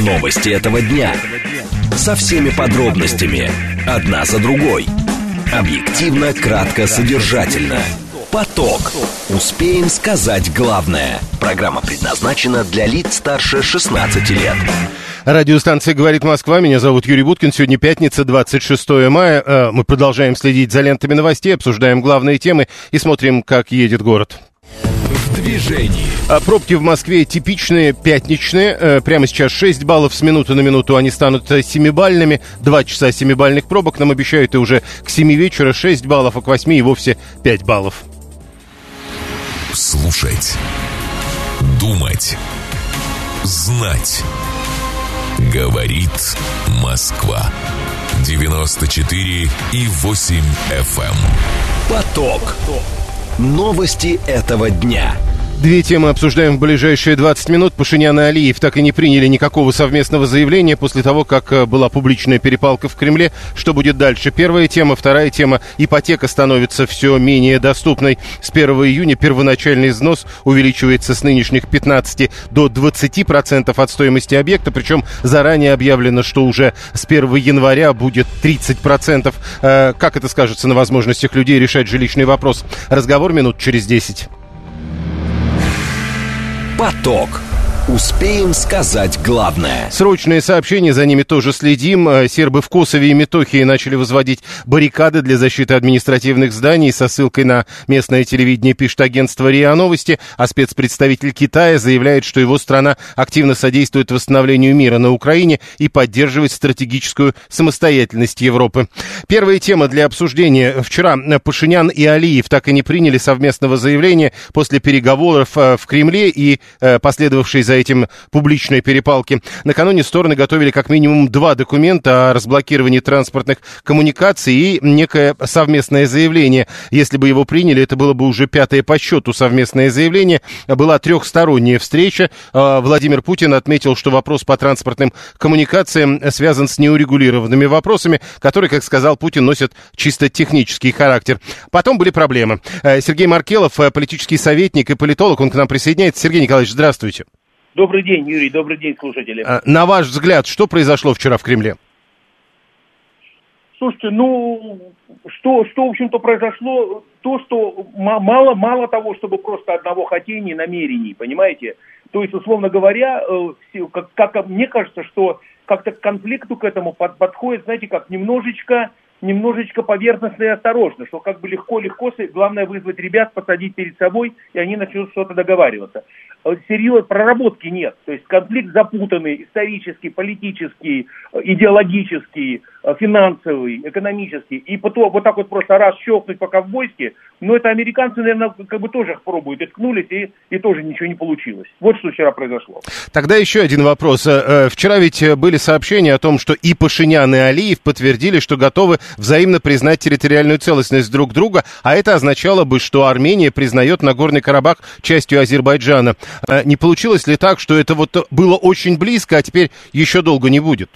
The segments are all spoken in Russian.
Новости этого дня. Со всеми подробностями. Одна за другой. Объективно, кратко, содержательно. Поток. Успеем сказать главное. Программа предназначена для лиц старше 16 лет. Радиостанция «Говорит Москва». Меня зовут Юрий Буткин. Сегодня пятница, 26 мая. Э, мы продолжаем следить за лентами новостей, обсуждаем главные темы и смотрим, как едет город. В движении. А Пробки в Москве типичные, пятничные. Э, Прямо сейчас 6 баллов с минуты на минуту. Они станут э, семибальными. Два часа семибальных пробок нам обещают и уже к 7 вечера 6 баллов, а к 8 и вовсе 5 баллов. Слушать. Думать. Знать. Говорит Москва. 94 и 8 FM. эм. Поток. Новости этого дня. Две темы обсуждаем в ближайшие 20 минут. Пашинян и Алиев так и не приняли никакого совместного заявления после того, как э, была публичная перепалка в Кремле. Что будет дальше? Первая тема. Вторая тема. Ипотека становится все менее доступной. С 1 июня первоначальный взнос увеличивается с нынешних 15 до 20% от стоимости объекта. Причем заранее объявлено, что уже с 1 января будет 30%. Э, Как это скажется на возможностях людей решать жилищный вопрос? Разговор минут через 10. Поток. Успеем сказать главное. Срочные сообщения, за ними тоже следим. Э, Сербы в Косове и Метохии начали возводить баррикады для защиты административных зданий. Со ссылкой на местное телевидение пишет агентство РИА Новости, а спецпредставитель Китая заявляет, что его страна активно содействует восстановлению мира на Украине и поддерживает стратегическую самостоятельность Европы. Первая тема для обсуждения. Вчера Пашинян и Алиев так и не приняли совместного заявления после переговоров э, в Кремле и э, последовавшей за этим публичной перепалки. Накануне стороны готовили как минимум два документа о разблокировании транспортных коммуникаций и некое совместное заявление. Если бы его приняли, это было бы уже пятое по счету совместное заявление. Была трехсторонняя встреча. А, Владимир Путин отметил, что вопрос по транспортным коммуникациям связан с неурегулированными вопросами, которые, как сказал Путин, носят чисто технический характер. Потом были проблемы. Э, Сергей Маркелов, э, политический советник и политолог, он к нам присоединяется. Сергей Николаевич, здравствуйте. Добрый день, Юрий, добрый день, слушатели. Э, На ваш взгляд, что произошло вчера в Кремле? Слушайте, ну, что, что, в общем-то, произошло, то, что ма- мало, мало того, чтобы просто одного хотения, намерений, понимаете? То есть, условно говоря, э, как, как мне кажется, что как-то к конфликту к этому под- подходит, знаете, как немножечко, немножечко поверхностно и осторожно, что как бы легко-легко, главное вызвать ребят, посадить перед собой, и они начнут что-то договариваться. Э, Серьезно, проработки нет. То есть конфликт запутанный, исторический, политический, э, идеологический, э, финансовый, экономический. И потом вот так вот просто раз щелкнуть по-ковбойски, ну это американцы, наверное, как бы тоже пробуют, и ткнулись, и, и тоже ничего не получилось. Вот что вчера произошло. Тогда еще один вопрос. Вчера ведь были сообщения о том, что и Пашинян, и Алиев подтвердили, что готовы взаимно признать территориальную целостность друг друга, а это означало бы, что Армения признает Нагорный Карабах частью Азербайджана. Э, Не получилось ли так, что это вот было очень близко, а теперь еще долго не будет?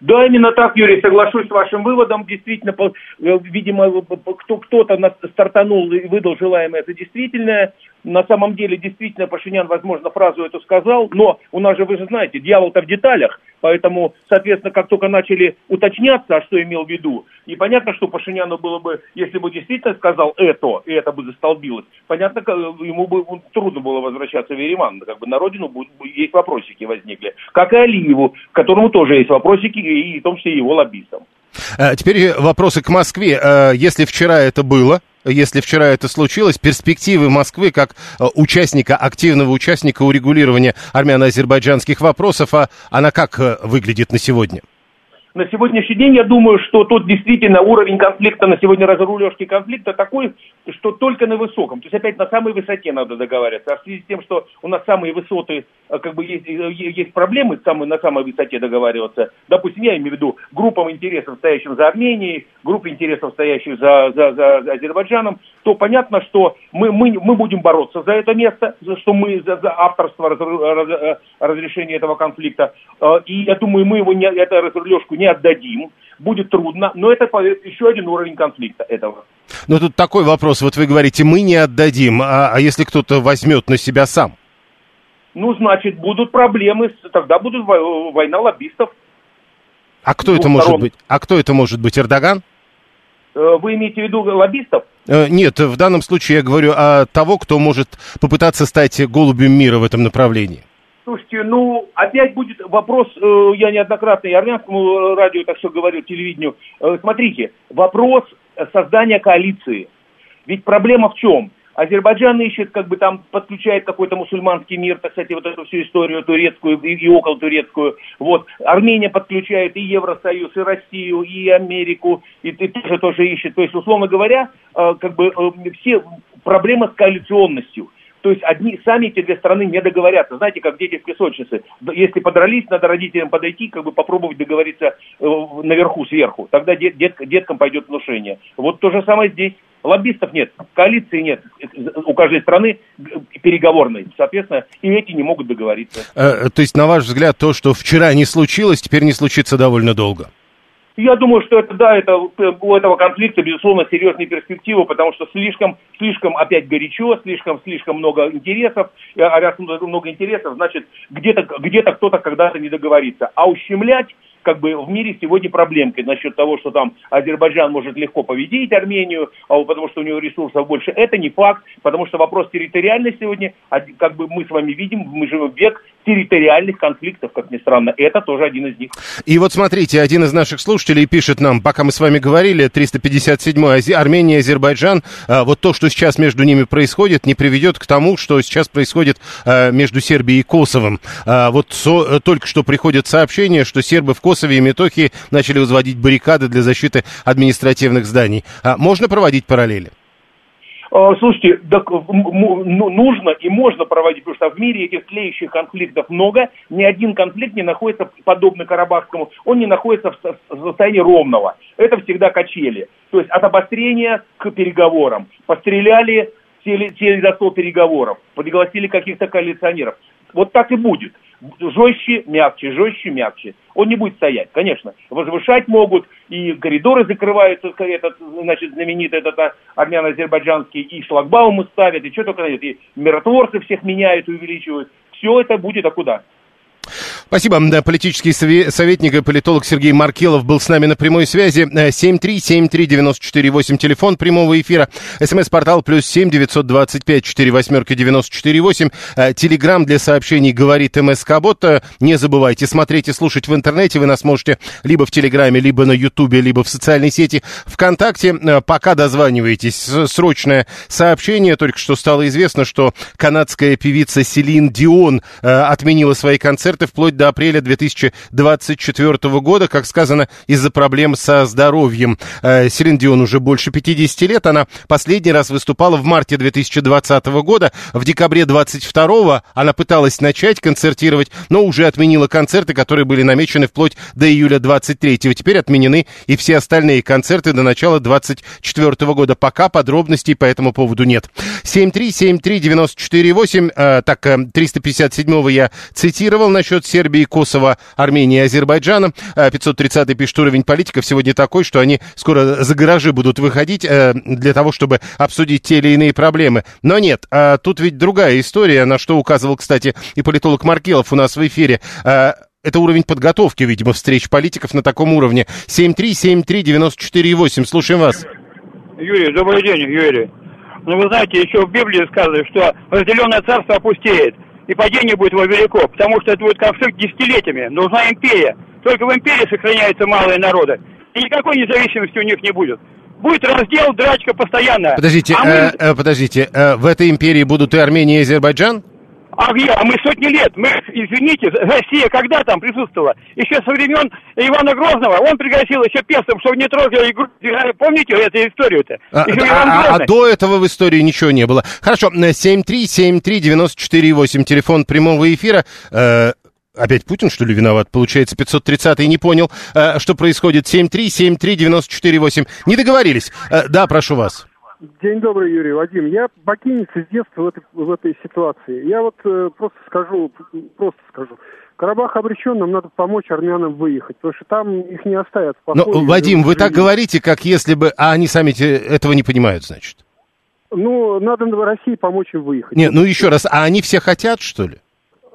Да, именно так, Юрий, соглашусь с вашим выводом. Действительно, э, видимо, кто-то стартанул и выдал желаемое, это действительно. На самом деле, действительно, Пашинян, возможно, фразу эту сказал, но у нас же, вы же знаете, дьявол-то в деталях, поэтому, соответственно, как только начали уточняться, а что имел в виду, и понятно, что Пашиняну было бы, если бы действительно сказал это, и это бы застолбилось, понятно, э, ему бы трудно было возвращаться в Ереван, как бы на родину будут, есть вопросики возникли, как и Алиеву, которому тоже есть вопросики, и в том числе его лоббистам. Э, Теперь вопросы к Москве. Э, Если вчера это было, если вчера это случилось, перспективы Москвы как участника, активного участника урегулирования армяно-азербайджанских вопросов, а она как выглядит на сегодня? На сегодняшний день я думаю, что тут действительно уровень конфликта на сегодня разрулежки конфликта такой, что только на высоком. То есть опять на самой высоте надо договариваться. А в связи с тем, что у нас самые высоты, как бы есть, э, есть проблемы самой- на самой высоте договариваться. Допустим, я имею в виду группам интересов, стоящим за Арменией, группы интересов, стоящих за, за, за Азербайджаном, то понятно, что мы, мы, мы будем бороться за это место, за что мы за, за авторство разру- раз- э, разрешения этого конфликта. Э, И я думаю, мы его не, эту разрулежку не отдадим. Будет трудно, но это еще один уровень конфликта этого. Но тут такой вопрос, вот вы говорите, мы не отдадим, а, а если кто-то возьмет на себя сам? Ну, значит, будут проблемы, тогда будут война лоббистов. А кто это может быть? А кто это может быть? Эрдоган? Э, вы имеете в виду лоббистов? Э, нет, в данном случае я говорю о того, кто может попытаться стать голубем мира в этом направлении. Слушайте, ну, опять будет вопрос, э, я неоднократно и армянскому радио так что говорил, телевидению. Смотрите, вопрос создания коалиции. Ведь проблема в чем? Азербайджан ищет, как бы там подключает какой-то мусульманский мир, так сказать, вот эту всю историю турецкую и, и около турецкую. Вот. Армения подключает и Евросоюз, и Россию, и Америку, и, и тоже тоже ищет. То есть, условно говоря, э, как бы э, все проблемы с коалиционностью. То есть одни, сами эти две страны не договорятся. Знаете, как дети в песочнице. Если подрались, надо родителям подойти, как бы попробовать договориться э, наверху, сверху. Тогда дет, дет, деткам пойдет внушение. Вот то же самое здесь. Лоббистов нет, коалиции нет у каждой страны переговорной. Соответственно, и эти не могут договориться. Э, то есть, на ваш взгляд, то, что вчера не случилось, теперь не случится довольно долго? Я думаю, что это, да, это, у этого конфликта, безусловно, серьезные перспективы, потому что слишком, слишком опять горячо, слишком, слишком много интересов, а раз много интересов, значит, где-то где кто-то когда-то не договорится. А ущемлять как бы в мире сегодня проблемки насчет того, что там Азербайджан может легко победить Армению, а потому что у него ресурсов больше. Это не факт, потому что вопрос территориальный сегодня, как бы мы с вами видим, мы живем в век территориальных конфликтов, как ни странно. Это тоже один из них. И вот смотрите, один из наших слушателей пишет нам, пока мы с вами говорили, 357-й Армения, Азербайджан, а, вот то, что сейчас между ними происходит, не приведет к тому, что сейчас происходит а, между Сербией и Косовом. Вот только что приходит сообщение, что сербы в Косове и Метохии начали возводить баррикады для защиты административных зданий. Можно проводить параллели? А, слушайте, так, ну, нужно и можно проводить, потому что в мире этих тлеющих конфликтов много. Ни один конфликт не находится, подобно Карабахскому, он не находится в состоянии ровного. Это всегда качели. То есть от обострения к переговорам. Постреляли, сели, сели за стол переговоров, пригласили каких-то коалиционеров. Вот так и будет жестче, мягче, жестче, мягче. Он не будет стоять, конечно. Возвышать могут, и коридоры закрывают, этот, значит, знаменитый этот а, армяно-азербайджанский, и шлагбаумы ставят, и что только, и миротворцы всех меняют и увеличивают. Все это будет, а куда? Спасибо. Да, политический советник и политолог Сергей Маркелов был с нами на прямой связи. 7373948, телефон прямого эфира. СМС-портал плюс 7 925 4 восьмерки 94 8. Телеграмм для сообщений говорит МСК Бот. Не забывайте смотреть и слушать в интернете. Вы нас можете либо в Телеграме, либо на Ютубе, либо в социальной сети ВКонтакте. Э, пока дозваниваетесь. Срочное сообщение. Только что стало известно, что канадская певица Селин Дион э, отменила свои концерты вплоть до апреля 2024 года, как сказано, из-за проблем со здоровьем. Э, Селин Дион уже больше 50 лет. Она последний раз выступала в марте 2020 года. В декабре 22 она пыталась начать концертировать, но уже отменила концерты, которые были намечены вплоть до июля 23 -го. Теперь отменены и все остальные концерты до начала 24 года. Пока подробностей по этому поводу нет. 7373948, э, так, 357 э, я цитировал насчет Сербии Сербии, Косово, Армении и Азербайджана. 530-й пишет, уровень политиков сегодня такой, что они скоро за гаражи будут выходить э, для того, чтобы обсудить те или иные проблемы. Но нет, а тут ведь другая история, на что указывал, кстати, и политолог Маркелов у нас в эфире. Э, это уровень подготовки, видимо, встреч политиков на таком уровне. 7373948, слушаем вас. Юрий, добрый день, Юрий. Ну, вы знаете, еще в Библии сказано, что разделенное царство опустеет и падение будет его велико, потому что это будет конфликт десятилетиями. Нужна империя. Только в империи сохраняются малые народы. И никакой независимости у них не будет. Будет раздел, драчка постоянная. Подождите, а мы... э, э, подождите, э, в этой империи будут и Армения, и Азербайджан? А где? А мы сотни лет. Мы, извините, Россия когда там присутствовала? Еще со времен Ивана Грозного. Он пригласил еще пестов, чтобы не трогали игру. Помните эту историю-то? А, а, а до этого в истории ничего не было. Хорошо, 7373948, телефон прямого эфира. Э, Опять Путин, что ли, виноват? Получается, 530-й не понял, э, что происходит. 7373948. Не договорились. Э, да, прошу вас. День добрый, Юрий Вадим. Я бакинец с детства в этой, в этой ситуации. Я вот э, просто скажу, просто скажу. Карабах обречен, нам надо помочь армянам выехать, потому что там их не оставят. Но, Вадим, вы так говорите, как если бы... А они сами этого не понимают, значит? Ну, надо России помочь им выехать. Нет, ну еще раз, а они все хотят, что ли?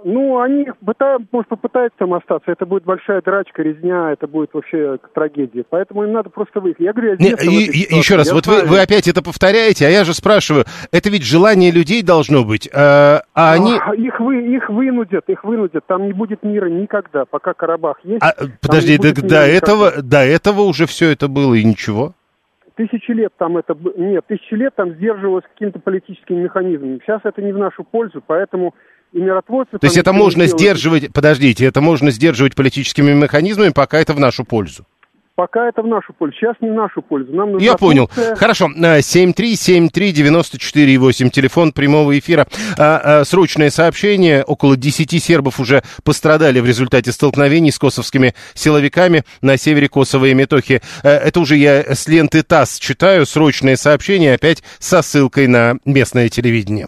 Ну, они пытаются, может, попытаются там остаться. Это будет большая драчка, резня, это будет вообще трагедия. Поэтому им надо просто выехать. Я говорю, я Не, и- еще раз, Я вот вы, знаю. вы опять это повторяете, а я же спрашиваю, это ведь желание людей должно быть, э, а они... А, Их, вы, их вынудят, их вынудят. Там не будет мира никогда, пока Карабах есть. А, подожди, до, до этого, никогда. до этого уже все это было и ничего? Тысячи лет там это... Нет, тысячи лет там сдерживалось каким-то политическим механизмом. Сейчас это не в нашу пользу, поэтому и миротворцы... То есть это можно делают. сдерживать, подождите, это можно сдерживать политическими механизмами, пока это в нашу пользу. Пока это в нашу пользу. Сейчас не в нашу пользу. Нам нужна Я понял. Турция. Хорошо. Э, 7373948, телефон прямого эфира. А, а, Срочное сообщение. Около 10 сербов уже пострадали в результате столкновений с косовскими силовиками на севере Косово и Метохи. Э, Это уже я с ленты ТАСС читаю. Срочное сообщение опять со ссылкой на местное телевидение.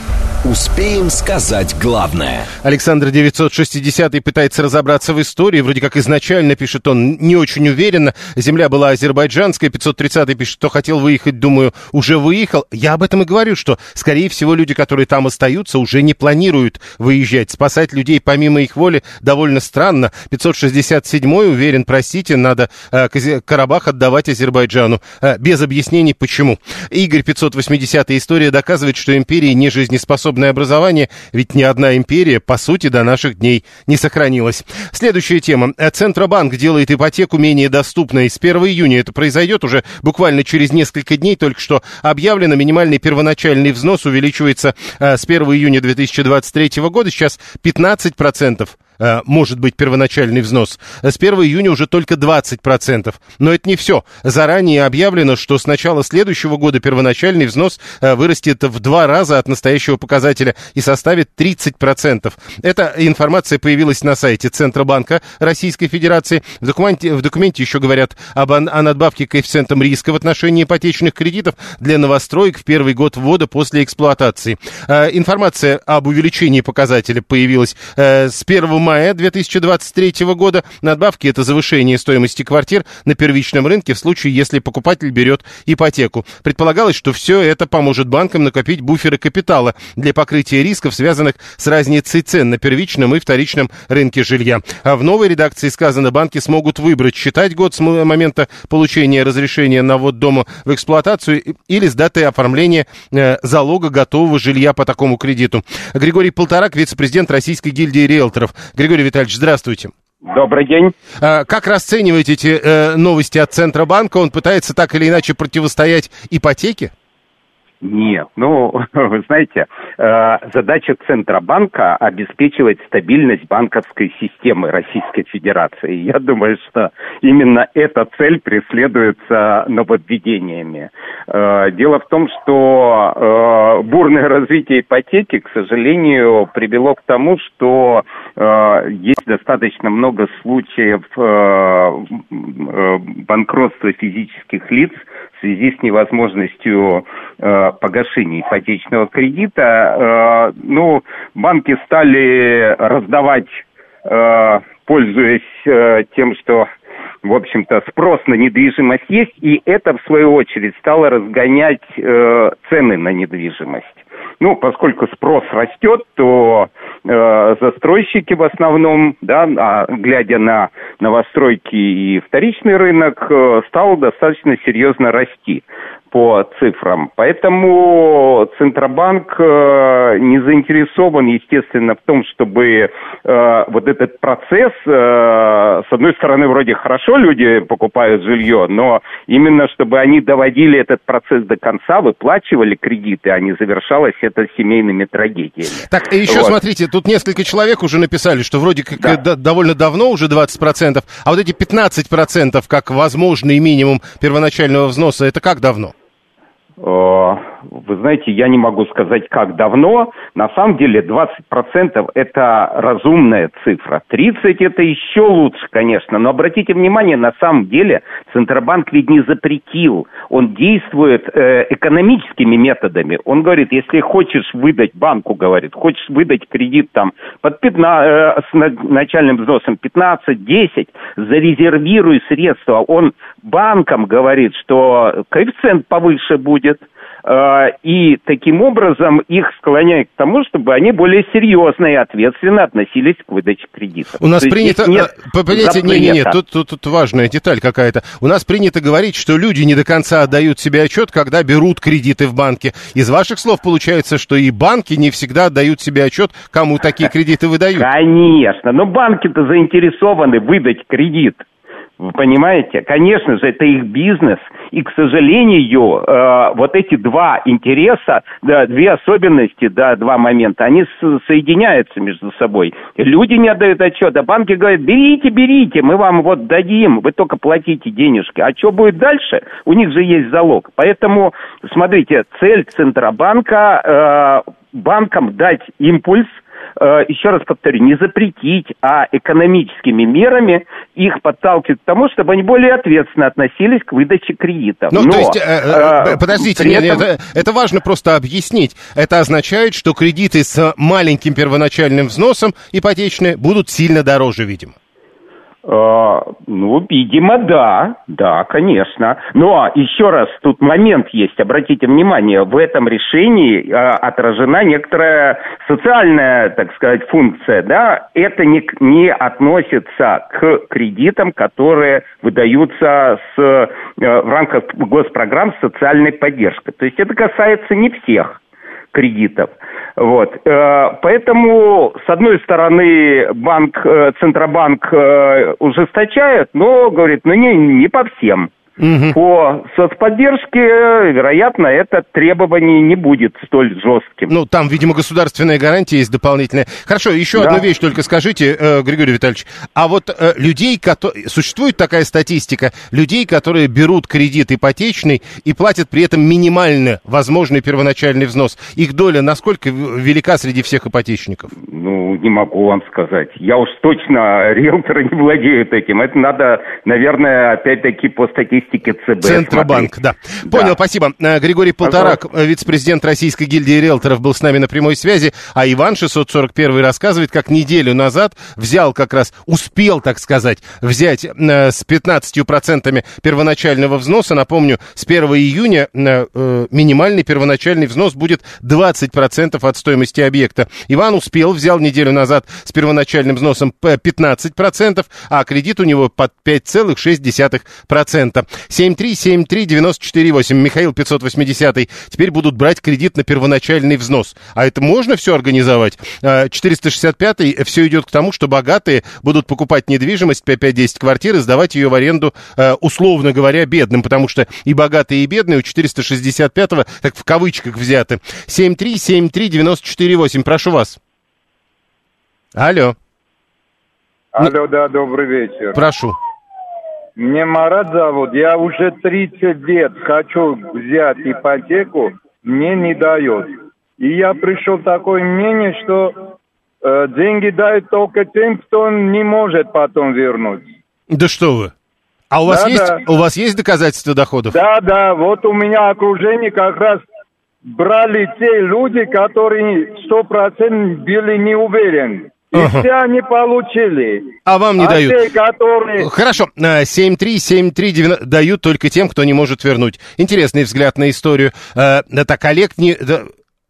Успеем сказать главное. Александр 960 пытается разобраться в истории. Вроде как изначально, пишет он, не очень уверенно. Земля была азербайджанская. 530 пишет, что хотел выехать, думаю, уже выехал. Я об этом и говорю, что, скорее всего, люди, которые там остаются, уже не планируют выезжать. Спасать людей помимо их воли довольно странно. 567 уверен, простите, надо э, Карабах отдавать Азербайджану. Э, без объяснений, почему. Игорь 580 история доказывает, что империи не жизнеспособное образование, ведь ни одна империя, по сути, до наших дней не сохранилась. Следующая тема. Центробанк делает ипотеку менее доступной. С 1 июня это произойдет уже буквально через несколько дней. Только что объявлено, минимальный первоначальный взнос увеличивается э, с 1 июня 2023 года. Сейчас 15% э, может быть первоначальный взнос. С 1 июня уже только 20%. Но это не все. Заранее объявлено, что с начала следующего года первоначальный взнос э, вырастет в два раза от настоящего показателя и составит 30%. Эта информация появилась на сайте Центробанка Российской Федерации. В документе, в документе еще говорят об, о надбавке к коэффициентам риска в отношении ипотечных кредитов для новостроек в первый год ввода после эксплуатации. Э, Информация об увеличении показателя появилась э, с 1 мая 2023 года. Надбавки – это завышение стоимости квартир на первичном рынке в случае, если покупатель берет ипотеку. Предполагалось, что все это поможет банкам накопить буферы капитала для покрытия рисков, связанных с разницей цен на первичном и вторичном рынке жилья. А в новой редакции сказано, банки смогут выбрать, считать год с момента получения разрешения на ввод дома в эксплуатацию или с даты оформления э, залога готового жилья по такому кредиту. Григорий Полторак, вице-президент Российской гильдии риэлторов. Григорий Витальевич, здравствуйте. Добрый день. А, Как расцениваете эти э, новости от Центробанка? Он пытается так или иначе противостоять ипотеке? Нет, ну, вы знаете, э, задача Центробанка обеспечивать стабильность банковской системы Российской Федерации. Я думаю, что именно эта цель преследуется нововведениями. Э, Дело в том, что э, бурное развитие ипотеки, к сожалению, привело к тому, что есть достаточно много случаев банкротства физических лиц в связи с невозможностью э, погашения ипотечного кредита. Э, ну, банки стали раздавать, э, пользуясь э, тем, что в общем-то, спрос на недвижимость есть, и это, в свою очередь, стало разгонять э, цены на недвижимость. Ну, поскольку спрос растет, то э, застройщики в основном, да, а, глядя на новостройки и вторичный рынок, э, стал достаточно серьезно расти по цифрам. Поэтому Центробанк э, не заинтересован, естественно, в том, чтобы э, вот этот процесс, э, с одной стороны, вроде хорошо люди покупают жилье, но именно чтобы они доводили этот процесс до конца, выплачивали кредиты, а не завершалось это семейными трагедиями. Так, и еще Вот. смотрите, тут несколько человек уже написали, что вроде как Да. д- довольно давно уже 20%, а вот эти 15% как возможный минимум первоначального взноса, это как давно? Og вы знаете, я не могу сказать, как давно. На самом деле 20% это разумная цифра. 30% это еще лучше, конечно. Но обратите внимание, на самом деле Центробанк ведь не запретил. Он действует э, экономическими методами. Он говорит, если хочешь выдать банку, говорит, хочешь выдать кредит там под 15, э, с начальным взносом 15-10, зарезервируй средства. Он банкам говорит, что коэффициент повыше будет, и таким образом их склоняет к тому, чтобы они более серьезно и ответственно относились к выдаче кредитов. У нас То принято... Нет э, понимаете, не, не, не, тут, тут, тут важная деталь какая-то. У нас принято говорить, что люди не до конца отдают себе отчет, когда берут кредиты в банке. Из ваших слов получается, что и банки не всегда отдают себе отчет, кому такие кредиты выдают. Конечно, но банки-то заинтересованы выдать кредит. Вы понимаете? Конечно же, это их бизнес. И, к сожалению, э, вот эти два интереса, две особенности, да, два момента, они соединяются между собой. Люди не отдают отчет, а банки говорят, берите, берите, мы вам вот дадим, вы только платите денежки. А что будет дальше? У них же есть залог. Поэтому, смотрите, цель Центробанка э, банкам дать импульс – еще раз повторю, не запретить, а экономическими мерами их подталкивать к тому, чтобы они более ответственно относились к выдаче кредитов. Ну, Но, то есть, э, э, э подождите, нет, этом... это, это важно просто объяснить. Это означает, что кредиты с маленьким первоначальным взносом ипотечные будут сильно дороже, видимо. А, ну, видимо, да, да, конечно. Но еще раз, тут момент есть, обратите внимание, в этом решении а, отражена некоторая социальная, так сказать, функция, да, это не, не относится к кредитам, которые выдаются с, э, в рамках госпрограмм социальной поддержки. То есть это касается не всех кредитов. Вот. Э, поэтому, с одной стороны, банк, э, Центробанк э, ужесточает, но говорит, ну не, не по всем. Угу. По соцподдержке, вероятно, это требование не будет столь жестким. Ну, там, видимо, государственная гарантия есть дополнительная. Хорошо, еще да. одну вещь только скажите, э, Григорий Витальевич. А вот э, людей, которые... Существует такая статистика, людей, которые берут кредит ипотечный и платят при этом минимально возможный первоначальный взнос. Их доля насколько велика среди всех ипотечников? Ну, не могу вам сказать. Я уж точно риэлторы не владеют этим. Это надо, наверное, опять-таки по статистике статистики ЦБ. Центробанк, да. да. Понял, спасибо. Э, Григорий Полторак, Пожалуйста. вице-президент Российской гильдии риэлторов, был с нами на прямой связи, а Иван 641 рассказывает, как неделю назад взял как раз, успел, так сказать, взять э, с 15% первоначального взноса. Напомню, с 1 июня э, минимальный первоначальный взнос будет 20% от стоимости объекта. Иван успел, взял неделю назад с первоначальным взносом 15%, а кредит у него под 5,6%. 7373948. Михаил 580. Теперь будут брать кредит на первоначальный взнос. А это можно все организовать? 465 а, все идет к тому, что богатые будут покупать недвижимость 5-10 квартир и сдавать ее в аренду, а, условно говоря, бедным, потому что и богатые, и бедные у 465-го, так в кавычках взяты. 7373948. Прошу вас. Алло. Алло, да, добрый вечер. Прошу. Мне Марат зовут. Я уже 30 лет хочу взять ипотеку, мне не дают. И я пришел к такое мнение, что э, деньги дают только тем, кто не может потом вернуть. Да что вы? А у вас, да, есть, да. у вас есть доказательства доходов? Да, да. Вот у меня окружение как раз брали те люди, которые сто процентов были не уверены. И ага. все они получили. А вам не а дают? Те, которые... Хорошо, 7-3-7-3 дают только тем, кто не может вернуть. Интересный взгляд на историю. Э, так, Олег не...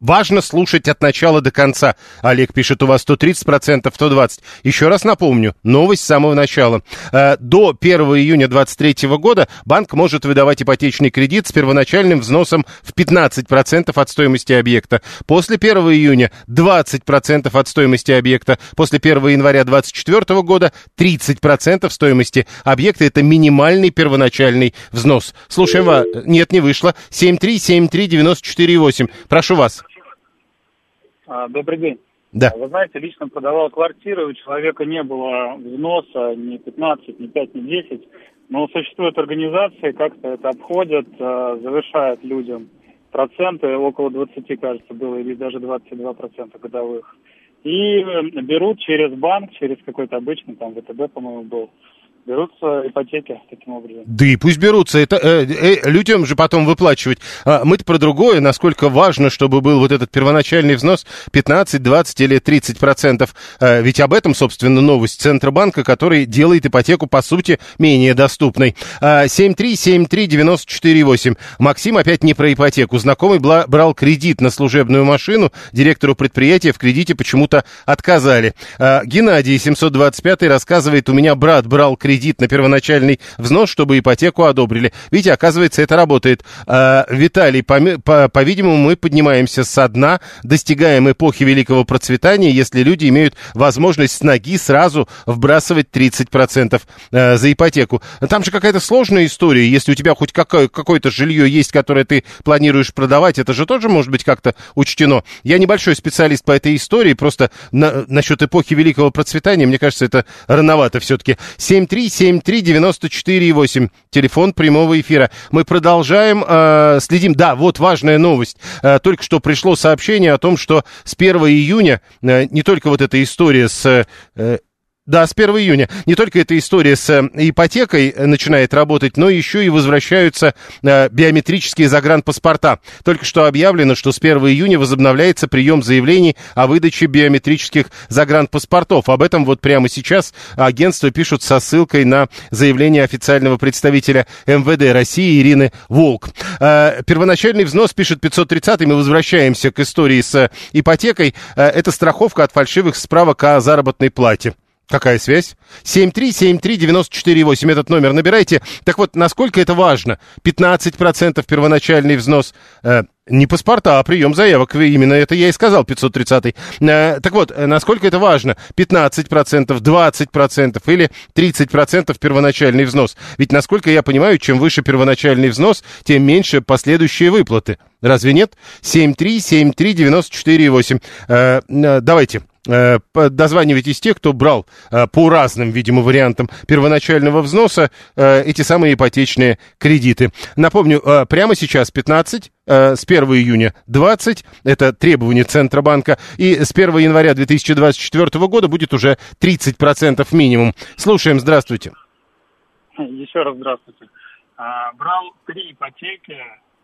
Важно слушать от начала до конца. Олег пишет, у вас 130%, 120%. Еще раз напомню, новость с самого начала. Э, до 1 июня 2023 года банк может выдавать ипотечный кредит с первоначальным взносом в 15% от стоимости объекта. После 1 июня 20% от стоимости объекта. После 1 января 2024 года 30% стоимости объекта. Это минимальный первоначальный взнос. Слушаем вас. Нет, не вышло. 7373948. Прошу вас. А, добрый день. Да. Вы знаете, лично продавал квартиру, у человека не было взноса ни 15, ни 5, ни 10, но существуют организации, как-то это обходят, а, завершают людям проценты, около 20, кажется, было, или даже 22 процента годовых. И берут через банк, через какой-то обычный, там, ВТБ, по-моему, был, берутся ипотеки таким образом. Да и пусть берутся. Это э, э, людям же потом выплачивать. А мы-то про другое, насколько важно, чтобы был вот этот первоначальный взнос 15, 20 или 30 процентов. Э, ведь об этом, собственно, новость Центробанка, который делает ипотеку, по сути, менее доступной. Э, 7373948. Максим опять не про ипотеку. Знакомый бла- брал кредит на служебную машину. Директору предприятия в кредите почему-то отказали. Э, Геннадий 725 рассказывает, у меня брат брал кредит кредит на первоначальный взнос, чтобы ипотеку одобрили. Видите, оказывается, это работает. А, Виталий, по, по, по-видимому, мы поднимаемся со дна, достигаем эпохи великого процветания, если люди имеют возможность с ноги сразу вбрасывать 30% а, за ипотеку. Там же какая-то сложная история. Если у тебя хоть какое, какое-то жилье есть, которое ты планируешь продавать, это же тоже может быть как-то учтено. Я небольшой специалист по этой истории, просто на, насчет эпохи великого процветания, мне кажется, это рановато все-таки. 7 7373948. Телефон прямого эфира. Мы продолжаем, э, следим. Да, вот важная новость. Э, только что пришло сообщение о том, что с 1 июня э, не только вот эта история с... Э, да, с 1 июня. Не только эта история с э, ипотекой э, начинает работать, но еще и возвращаются э, биометрические загранпаспорта. Только что объявлено, что с 1 июня возобновляется прием заявлений о выдаче биометрических загранпаспортов. Об этом вот прямо сейчас агентство пишут со ссылкой на заявление официального представителя МВД России Ирины Волк. Первоначальный взнос, пишет 530 мы возвращаемся к истории с ипотекой. Это страховка от фальшивых справок о заработной плате. Какая связь? 7373948, этот номер набирайте. Так вот, насколько это важно? 15% первоначальный взнос. Э, не паспорта, а прием заявок. Именно это я и сказал, 530 э, Так вот, насколько это важно? 15%, 20% или 30% первоначальный взнос. Ведь, насколько я понимаю, чем выше первоначальный взнос, тем меньше последующие выплаты. Разве нет? 7373948. Э, э, давайте э, дозванивайтесь тех, кто брал э, по разным, видимо, вариантам первоначального взноса э, эти самые ипотечные кредиты. Напомню, прямо сейчас 15, э, с 1 июня 20, это требование Центробанка, и с 1 января 2024 года будет уже 30% минимум. Слушаем, здравствуйте. Еще раз здравствуйте. А, брал три ипотеки,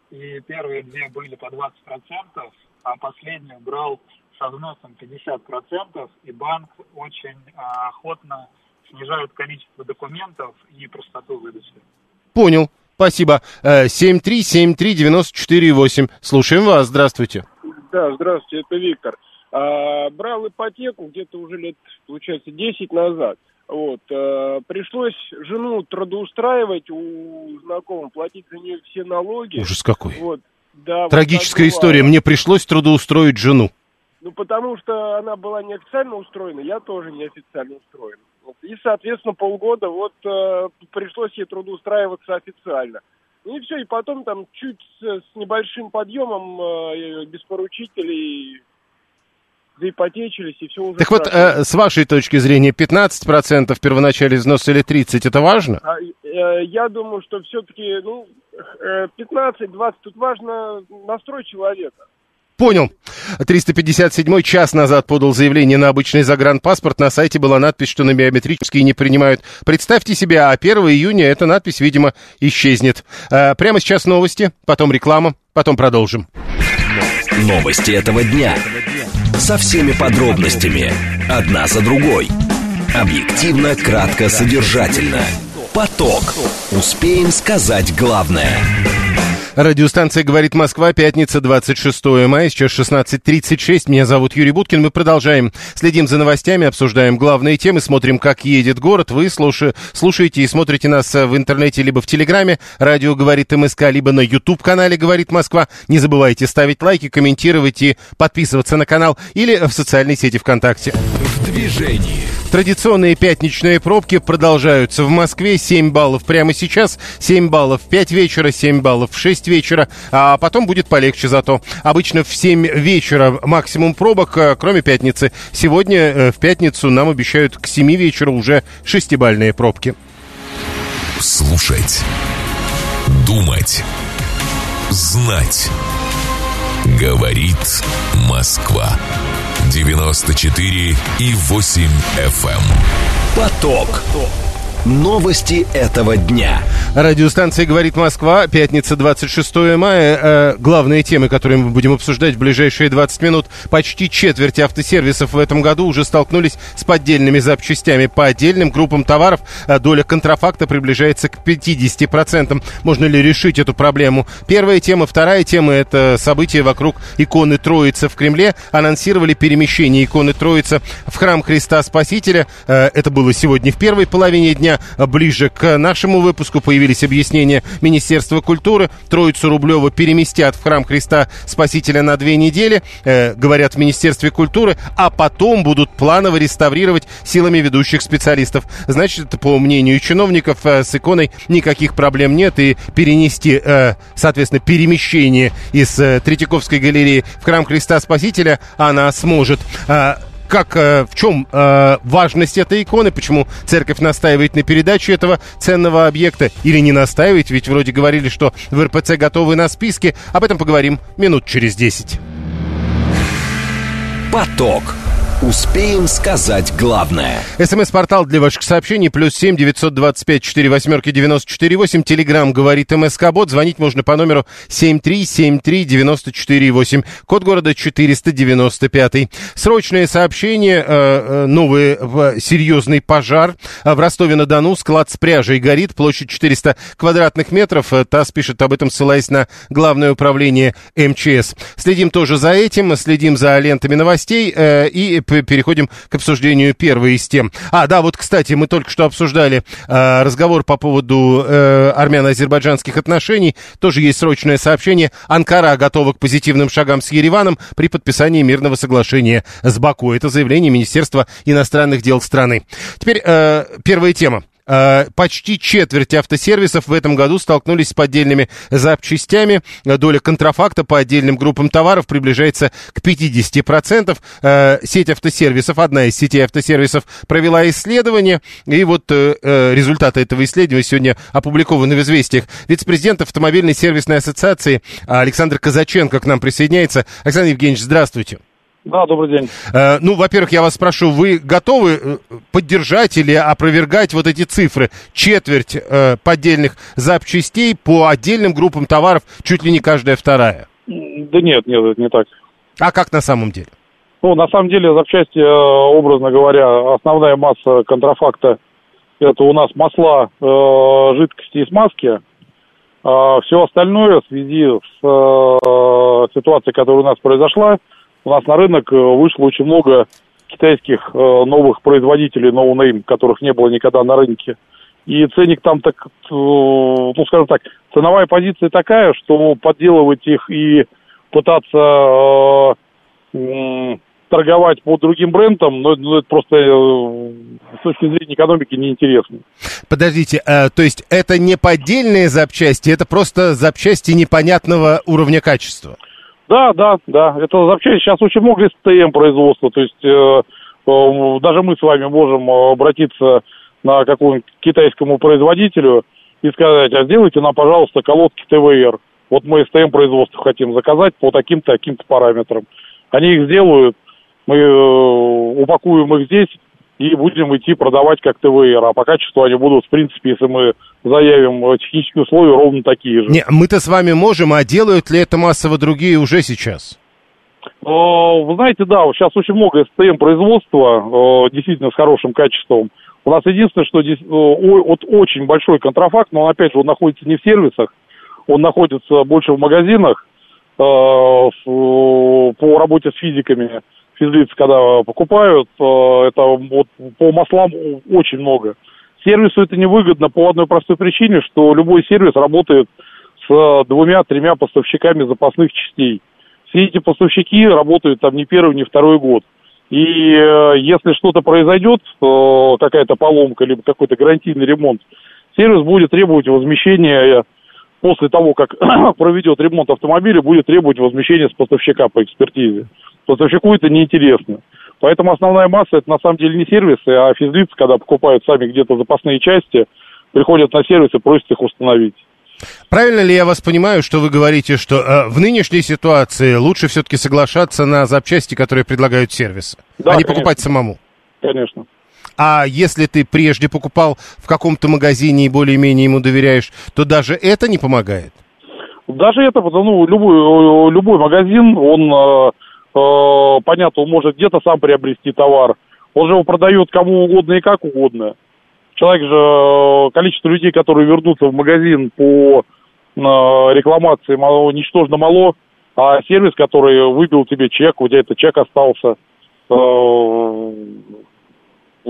и первые две были по 20%, а последнюю брал со взносом 50%, и банк очень а, охотно снижает количество документов и простоту выдачи. Понял. Спасибо. 7373948. Э, Слушаем вас. Здравствуйте. Да, здравствуйте, это Виктор. А, брал ипотеку где-то уже лет, получается, 10 назад. Вот, а, пришлось жену трудоустраивать у знакомых, платить за нее все налоги. Ужас какой. Вот, да, Трагическая вот история. Мне пришлось трудоустроить жену. Ну, потому что она была неофициально устроена, я тоже неофициально устроен. Вот. И, соответственно, полгода вот э, пришлось ей трудоустраиваться официально. И все, и потом там чуть с, с небольшим подъемом э, без поручителей заипотечились, и все уже Так вот, э, с вашей точки зрения, 15% первоначальный взнос или 30% это важно? А, э, я думаю, что все-таки ну, э, 15-20 тут важно настрой человека. Понял. 357 час назад подал заявление на обычный загранпаспорт. На сайте была надпись, что на биометрические не принимают. Представьте себе, а 1 июня эта надпись, видимо, исчезнет. А, прямо сейчас новости, потом реклама, потом продолжим. Новости этого дня. Со всеми подробностями. Одна за другой. Объективно, кратко, содержательно. Поток. Успеем сказать главное. Радиостанция «Говорит Москва», пятница, 26 мая, сейчас 16.36. Меня зовут Юрий Буткин. Мы продолжаем. Следим за новостями, обсуждаем главные темы, смотрим, как едет город. Вы слушай, слушаете и смотрите нас в интернете либо в Телеграме, радио «Говорит МСК», либо на YouTube-канале «Говорит Москва». Не забывайте ставить лайки, комментировать и подписываться на канал или в социальной сети ВКонтакте. Движении. Традиционные пятничные пробки продолжаются в Москве. 7 баллов прямо сейчас, 7 баллов в 5 вечера, 7 баллов в 6 вечера, а потом будет полегче зато. Обычно в 7 вечера максимум пробок, э, кроме пятницы. Сегодня э, в пятницу нам обещают к 7 вечера уже шестибальные пробки. Слушать. Думать. Знать. Говорит Москва. 94 и 8 FM. эм. Поток. Новости этого дня. Радиостанция «Говорит Москва», пятница, 26 мая. Э, главные темы, которые мы будем обсуждать в ближайшие 20 минут. Почти четверть автосервисов в этом году уже столкнулись с поддельными запчастями. По отдельным группам товаров э, доля контрафакта приближается к 50%. Можно ли решить эту проблему? Первая тема. Вторая тема – это события вокруг иконы Троицы в Кремле. Анонсировали перемещение иконы Троицы в храм Христа Спасителя. Э, это было сегодня в первой половине дня ближе к нашему выпуску появились объяснения Министерства культуры. Троицу Рублева переместят в храм Христа Спасителя на две недели, э, говорят в Министерстве культуры, а потом будут планово реставрировать силами ведущих специалистов. Значит, по мнению чиновников, э, с иконой никаких проблем нет, и перенести, э, соответственно, перемещение из э, Третьяковской галереи в храм Христа Спасителя она сможет. А, как, э, в чем э, важность этой иконы, почему церковь настаивает на передаче этого ценного объекта или не настаивает, ведь вроде говорили, что в РПЦ готовы на списке. Об этом поговорим минут через 10. Поток. Успеем сказать главное. СМС-портал для ваших сообщений. Плюс семь девятьсот двадцать пять четыре восьмерки девяносто четыре восемь. Телеграмм говорит МСК-бот. Звонить можно по номеру семь три семь три девяносто четыре восемь. Код города четыреста девяносто пятый. Срочное сообщение. Э, э, новый серьезный пожар. Э, В Ростове-на-Дону склад с пряжей горит. Площадь 400 квадратных метров. ТАСС пишет об этом, ссылаясь на главное управление МЧС. Следим тоже за этим. Следим за лентами новостей. И переходим к обсуждению первой из тем. А, да, вот, кстати, мы только что обсуждали э, разговор по поводу э, армяно-азербайджанских отношений. Тоже есть срочное сообщение. Анкара готова к позитивным шагам с Ереваном при подписании мирного соглашения с Баку. Это заявление Министерства иностранных дел страны. Теперь э, первая тема. Э, Почти четверть автосервисов в этом году столкнулись с поддельными запчастями. Доля контрафакта по отдельным группам товаров приближается к 50%. Э, Сеть автосервисов, одна из сетей автосервисов, провела исследование. И вот э, результаты этого исследования сегодня опубликованы в «Известиях». Вице-президент автомобильной сервисной ассоциации Александр Казаченко к нам присоединяется. Александр Евгеньевич, здравствуйте. Да, добрый день. Э, ну, во-первых, я вас спрошу, вы готовы э, поддержать или опровергать вот эти цифры? Четверть э, поддельных запчастей по отдельным группам товаров, чуть ли не каждая вторая. Да нет, нет, это не так. А как на самом деле? Ну, на самом деле, запчасти, э, образно говоря, основная масса контрафакта это у нас масла, э, жидкости и смазки. А все остальное в связи с э, ситуацией, которая у нас произошла, у нас на рынок э, вышло очень много китайских э, новых производителей, ноунейм, которых не было никогда на рынке. И ценник там так, э, ну, скажем так, ценовая позиция такая, что подделывать их и пытаться торговать по другим брендам, ну, ну, это просто с точки зрения экономики неинтересно. Подождите, э, то есть это не поддельные запчасти, это просто запчасти непонятного уровня качества? Да, да, да. Это запчасти сейчас очень много СТМ производства. То есть э, э, даже мы с вами можем э, обратиться на какому-нибудь китайскому производителю и сказать, а сделайте нам, пожалуйста, колодки ТВР. Вот мы СТМ производство хотим заказать по таким-то, таким-то параметрам. Они их сделают, мы э, упакуем их здесь и будем идти продавать как ТВР. А по качеству они будут, в принципе, если мы заявим э, технические условия, ровно такие же. Не, мы-то с вами можем, а делают ли это массово другие уже сейчас? Э, Вы знаете, да, сейчас очень много СТМ производства, э, действительно с хорошим качеством. У нас единственное, что здесь вот очень большой контрафакт, но он, опять же, он находится не в сервисах, он находится больше в магазинах по работе с физиками. Физлиц, когда покупают, это вот по маслам очень много. Сервису это невыгодно по одной простой причине, что любой сервис работает с двумя-тремя поставщиками запасных частей. Все эти поставщики работают там не первый, не второй год. И э, если что-то произойдет, какая-то поломка, либо какой-то гарантийный ремонт, сервис будет требовать возмещения после того, как проведет ремонт автомобиля, будет требовать возмещения с поставщика по экспертизе. Поставщику это неинтересно. Поэтому основная масса это на самом деле не сервисы, а физлицы, когда покупают сами где-то запасные части, приходят на сервис и просят их установить. Правильно ли я вас понимаю, что вы говорите, что э, в нынешней ситуации лучше все-таки соглашаться на запчасти, которые предлагают сервисы, Да, а не конечно. покупать самому? Конечно. А если ты прежде покупал в каком-то магазине и более-менее ему доверяешь, то даже это не помогает? Даже это, ну, любой, любой магазин, он, э, э, понятно, он может где-то сам приобрести товар. Он же его продает кому угодно и как угодно. Человек же, э, количество людей, которые вернутся в магазин по э, рекламации, ничтожно мало, а сервис, который выбил тебе чек, у тебя этот чек остался, э,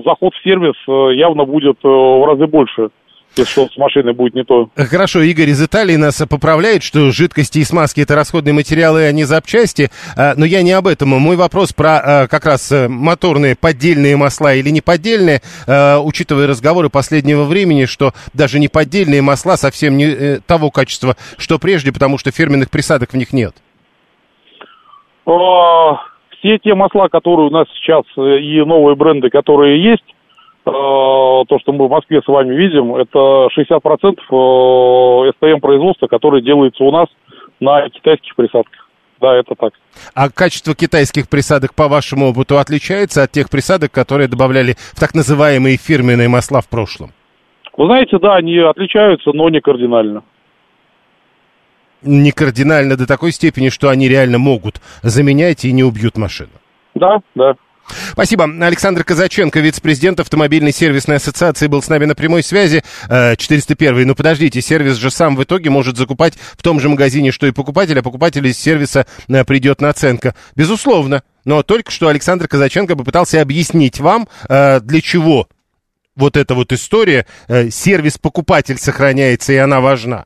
заход в сервис э, явно будет э, в разы больше, если что с машиной будет не то. Хорошо, Игорь из Италии нас поправляет, что жидкости и смазки это расходные материалы, а не запчасти. А, Но я не об этом. Мой вопрос про а, как раз э, моторные поддельные масла или не поддельные, а, учитывая разговоры последнего времени, что даже не поддельные масла совсем не того качества, что прежде, потому что фирменных присадок в них нет. Все те масла, которые у нас сейчас э, и новые бренды, которые есть, э, то, что мы в Москве с вами видим, это 60% э, СТМ производства, которое делается у нас на китайских присадках. Да, это так. А качество китайских присадок, по вашему опыту, отличается от тех присадок, которые добавляли в так называемые фирменные масла в прошлом? Вы знаете, да, они отличаются, но не кардинально. Не кардинально до такой степени, что они реально могут заменять и не убьют машину. Да, да. Спасибо. Александр Казаченко, вице-президент автомобильной сервисной ассоциации, был с нами на прямой связи. Э, 401. Ну, подождите, сервис же сам в итоге может закупать в том же магазине, что и покупатель, а покупатель из сервиса э, придет наценка. Безусловно. Но только что Александр Казаченко попытался объяснить вам, э, для чего вот эта вот история, э, сервис-покупатель сохраняется, и она важна.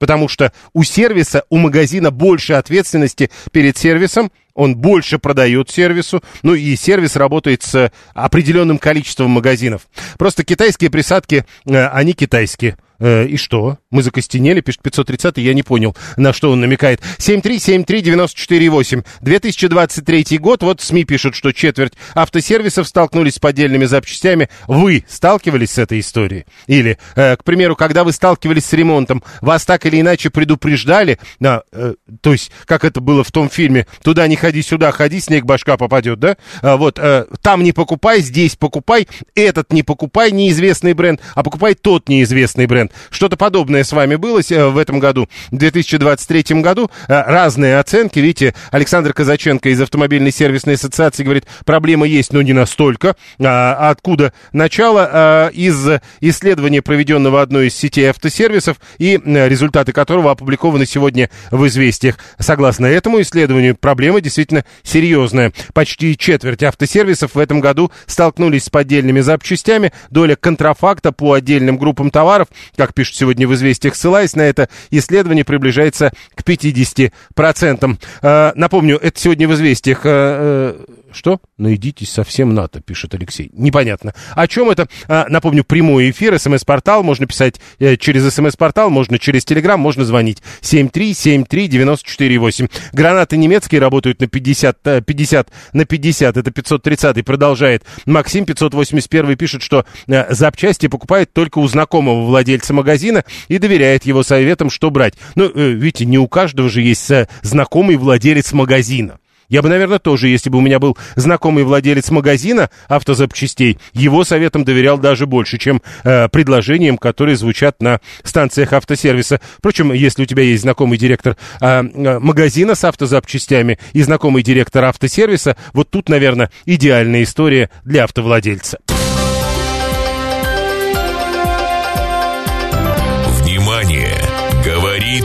Потому что у сервиса, у магазина больше ответственности перед сервисом, он больше продает сервису, ну и сервис работает с определенным количеством магазинов. Просто китайские присадки, э, они китайские. Э, И что? Мы закостенели, пишет 530, я не понял, на что он намекает. 7373948. 2023 год, вот СМИ пишут, что четверть автосервисов столкнулись с поддельными запчастями. Вы сталкивались с этой историей? Или, э, к примеру, когда вы сталкивались с ремонтом, вас так или иначе предупреждали, а, э, то есть, как это было в том фильме, туда не ходи, сюда ходи, снег башка попадет, да? А, вот, э, там не покупай, здесь покупай, этот не покупай, неизвестный бренд, а покупай тот неизвестный бренд. Что-то подобное с вами было э, в этом году, в 2023 году. Э, разные оценки. Видите, Александр Казаченко из автомобильной сервисной ассоциации говорит, проблема есть, но не настолько. А откуда начало? А, Из исследования, проведенного одной из сетей автосервисов, и э, результаты которого опубликованы сегодня в «Известиях». Согласно этому исследованию, проблема действительно серьезная. Почти четверть автосервисов в этом году столкнулись с поддельными запчастями. Доля контрафакта по отдельным группам товаров, как пишут сегодня в «Известиях», ссылаясь на это исследование, приближается к 50%. Э, Напомню, это сегодня в «Известиях». Э, э, Что? Наедитесь совсем НАТО, пишет Алексей. Непонятно. О чем это? А, Напомню, прямой эфир, смс-портал. Можно писать э, через смс-портал, можно через телеграм, можно звонить. 7373948. Гранаты немецкие работают на 50, э, 50 на 50. Это 530 продолжает. Максим 581 пишет, что э, запчасти покупает только у знакомого владельца магазина и доверяет его советам, что брать. Ну, э, видите, не у каждого же есть э, знакомый владелец магазина. Я бы, наверное, тоже, если бы у меня был знакомый владелец магазина автозапчастей, его советам доверял даже больше, чем э, предложениям, которые звучат на станциях автосервиса. Впрочем, если у тебя есть знакомый директор э, э, магазина с автозапчастями и знакомый директор автосервиса, вот тут, наверное, идеальная история для автовладельца. Внимание! Говорит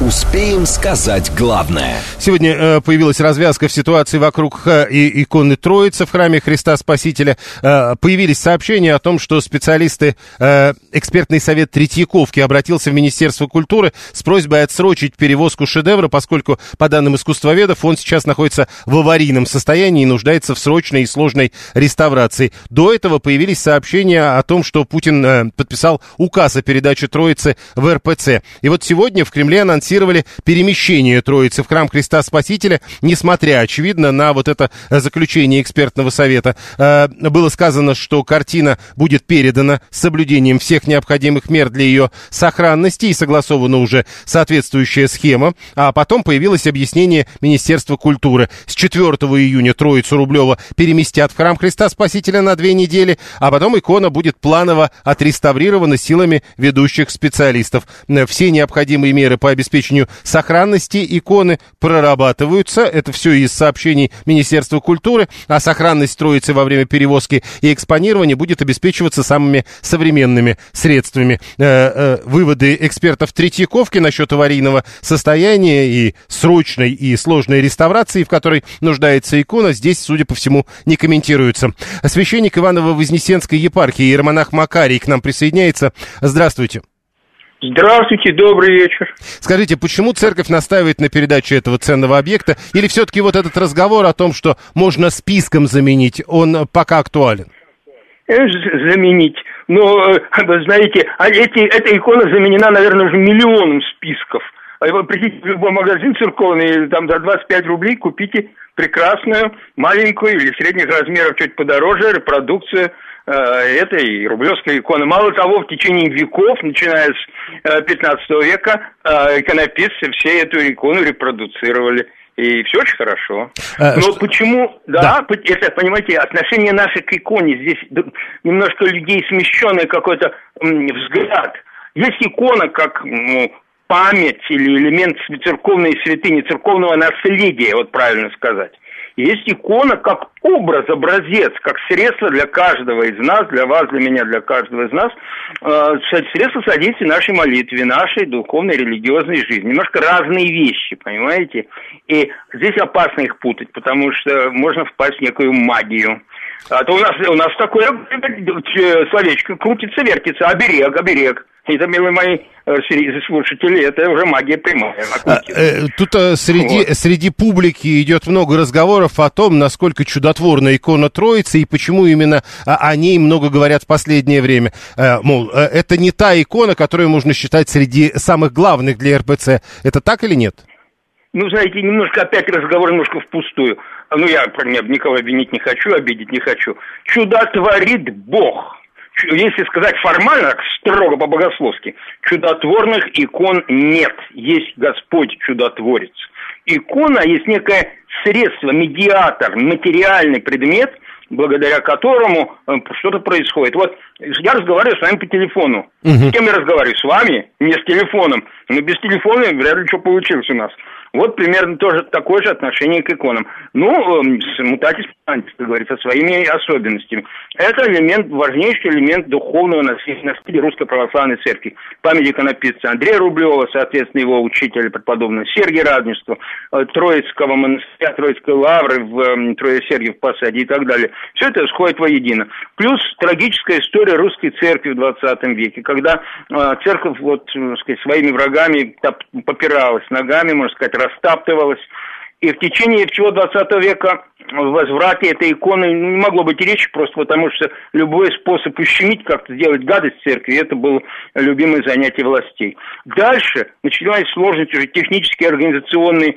Успеем сказать главное. Сегодня э, появилась развязка в ситуации вокруг э, и, иконы Троицы в храме Христа Спасителя. Э, появились сообщения о том, что специалисты, э, экспертный совет Третьяковки обратился в Министерство культуры с просьбой отсрочить перевозку шедевра, поскольку, по данным искусствоведов, он сейчас находится в аварийном состоянии и нуждается в срочной и сложной реставрации. До этого появились сообщения о том, что Путин э, подписал указ о передаче Троицы в РПЦ. И вот сегодня в Кремле анонсировали анонсировали перемещение Троицы в храм Христа Спасителя, несмотря, очевидно, на вот это заключение экспертного совета. Э, было сказано, что картина будет передана с соблюдением всех необходимых мер для ее сохранности и согласована уже соответствующая схема. А потом появилось объяснение Министерства культуры. С 4 июня Троицу Рублева переместят в храм Христа Спасителя на две недели, а потом икона будет планово отреставрирована силами ведущих специалистов. Все необходимые меры по обеспечению сохранности иконы прорабатываются. Это все из сообщений Министерства культуры. А сохранность Троицы во время перевозки и экспонирования будет обеспечиваться самыми современными средствами. Э, э, выводы экспертов Третьяковки насчет аварийного состояния и срочной и сложной реставрации, в которой нуждается икона, здесь, судя по всему, не комментируются. Священник Иваново-Вознесенской епархии Иеромонах Макарий к нам присоединяется. Здравствуйте. Здравствуйте, добрый вечер. Скажите, почему церковь настаивает на передаче этого ценного объекта? Или все-таки вот этот разговор о том, что можно списком заменить, он пока актуален? Э, заменить. Но, э, вы знаете, а эти, эта икона заменена, наверное, уже миллионом списков. А вы придите в любой магазин церковный, там за 25 рублей купите прекрасную, маленькую или средних размеров, чуть подороже, репродукцию этой рублевской иконы. Мало того, в течение веков, начиная с э, 15 века, э, иконописцы все эту икону репродуцировали. И все очень хорошо. А, Но что... почему, да, да, это, понимаете, отношение наше к иконе, здесь немножко людей смещенный какой-то взгляд. Есть икона как ну, память или элемент церковной святыни, церковного наследия, вот правильно сказать. Есть икона как образ, образец, как средство для каждого из нас, для вас, для меня, для каждого из нас, э, средство содействия нашей молитве, нашей духовной, религиозной жизни. Немножко разные вещи, понимаете? И здесь опасно их путать, потому что можно впасть в некую магию. А то у нас, у нас такое э, словечко крутится, вертится, оберег, оберег. Это, милые мои э, слушатели, это уже магия прямая. А, э, тут э, среди, вот. среди публики идет много разговоров о том, насколько чудотворна икона Троицы и почему именно о ней много говорят в последнее время. Мол, это не та икона, которую можно считать среди самых главных для РПЦ. Это так или нет? Ну, знаете, немножко опять разговор немножко впустую. Ну, я, например, никого обвинить не хочу, обидеть не хочу. Чудо творит Бог если сказать формально, строго по-богословски, чудотворных икон нет. Есть Господь чудотворец. Икона есть некое средство, медиатор, материальный предмет, благодаря которому э, что-то происходит. Вот я разговариваю с вами по телефону. Угу. С кем я разговариваю? С вами? Не с телефоном. Но без телефона вряд ли что получилось у нас. Вот примерно тоже такое же отношение к иконам. Ну, эм, мутатис как говорится, своими особенностями. Это элемент, важнейший элемент духовного наследия Русской Православной Церкви. Память иконописца Андрея Рублева, соответственно, его учителя преподобного Сергия Радневства, э, Троицкого монастыря, Троицкой лавры в эм, Трое-Сергиев Посаде и так далее. Все это сходит воедино. Плюс трагическая история русской церкви в 20 веке, когда э, церковь вот, э, сказать, своими врагами попиралась ногами, можно сказать, растаптывалась. И в течение всего 20 века в возврате этой иконы не могло быть речи, просто потому что любой способ ущемить, как-то сделать гадость церкви, это было любимое занятие властей. Дальше начинались сложности уже технические, организационные,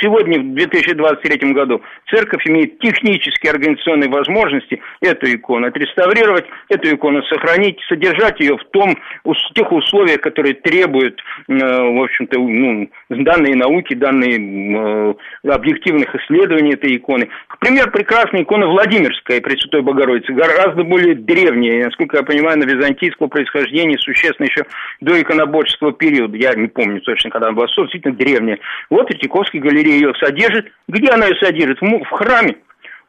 Сегодня, в 2023 году, церковь имеет технические организационные возможности эту икону отреставрировать, эту икону сохранить, содержать ее в том, в тех условиях, которые требуют, э, в общем-то, ну, данные науки, данные э, объективных исследований этой иконы. Пример прекрасной иконы Владимирская Пресвятой Богородицы, гораздо более древняя, насколько я понимаю, на византийского происхождения, существенно еще до иконоборческого периода. Я не помню точно, когда она была, действительно древняя. Вот Третьяковский галерея ее содержит. Где она ее содержит? В, храме.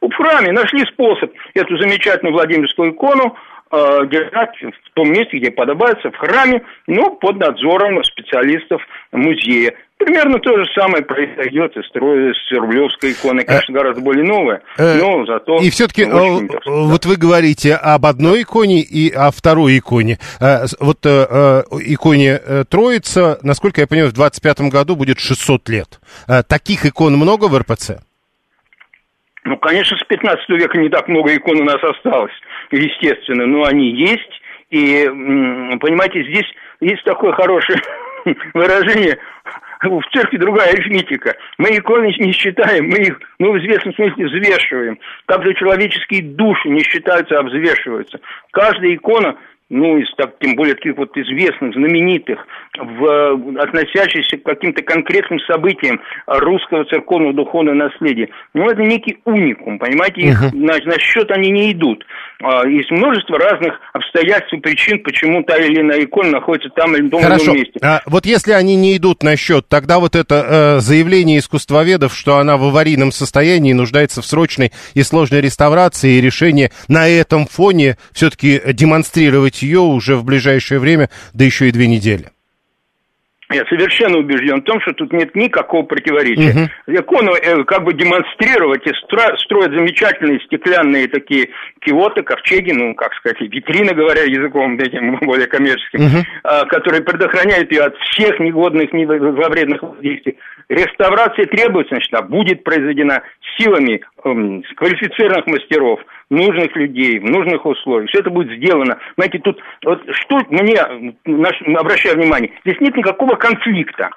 В храме нашли способ эту замечательную Владимирскую икону э, держать в том месте, где подобается, в храме, но под надзором специалистов музея. Примерно то же самое произойдет и с Рублевской иконой, э, конечно, гораздо более новая, э, но зато... И все-таки, вот вы говорите об одной иконе и о второй иконе. Вот иконе Троица, насколько я понимаю, в 25 году будет 600 лет. Таких икон много в РПЦ? Ну, конечно, с 15 века не так много икон у нас осталось, естественно, но они есть. И, понимаете, здесь есть такой хороший выражение в церкви другая арифметика. Мы иконы не считаем, мы их, ну, в известном смысле взвешиваем. Также человеческие души не считаются, а взвешиваются. Каждая икона ну, из, так, тем более таких вот известных, знаменитых, в, относящихся к каким-то конкретным событиям русского церковного духовного наследия. Ну, это некий уникум, понимаете, их uh-huh. на, на счет они не идут. А, есть множество разных обстоятельств и причин, почему та или иная икона находится там или в том Хорошо. или месте. А, вот если они не идут на счет, тогда вот это э, заявление искусствоведов, что она в аварийном состоянии нуждается в срочной и сложной реставрации, и решение на этом фоне все-таки демонстрировать ее уже в ближайшее время, да еще и две недели. Я совершенно убежден в том, что тут нет никакого противоречия. Угу. Икону э, как бы демонстрировать и стро, строят замечательные стеклянные такие киоты, ковчеги, ну, как сказать, витрины, говоря языком этим более коммерческим, угу. э, которые предохраняют ее от всех негодных, зловредных воздействий. Реставрация требуется, значит, а будет произведена силами э, квалифицированных мастеров – нужных людей, в нужных условиях. Все это будет сделано. Знаете, тут вот что мне, наш, обращаю внимание, здесь нет никакого конфликта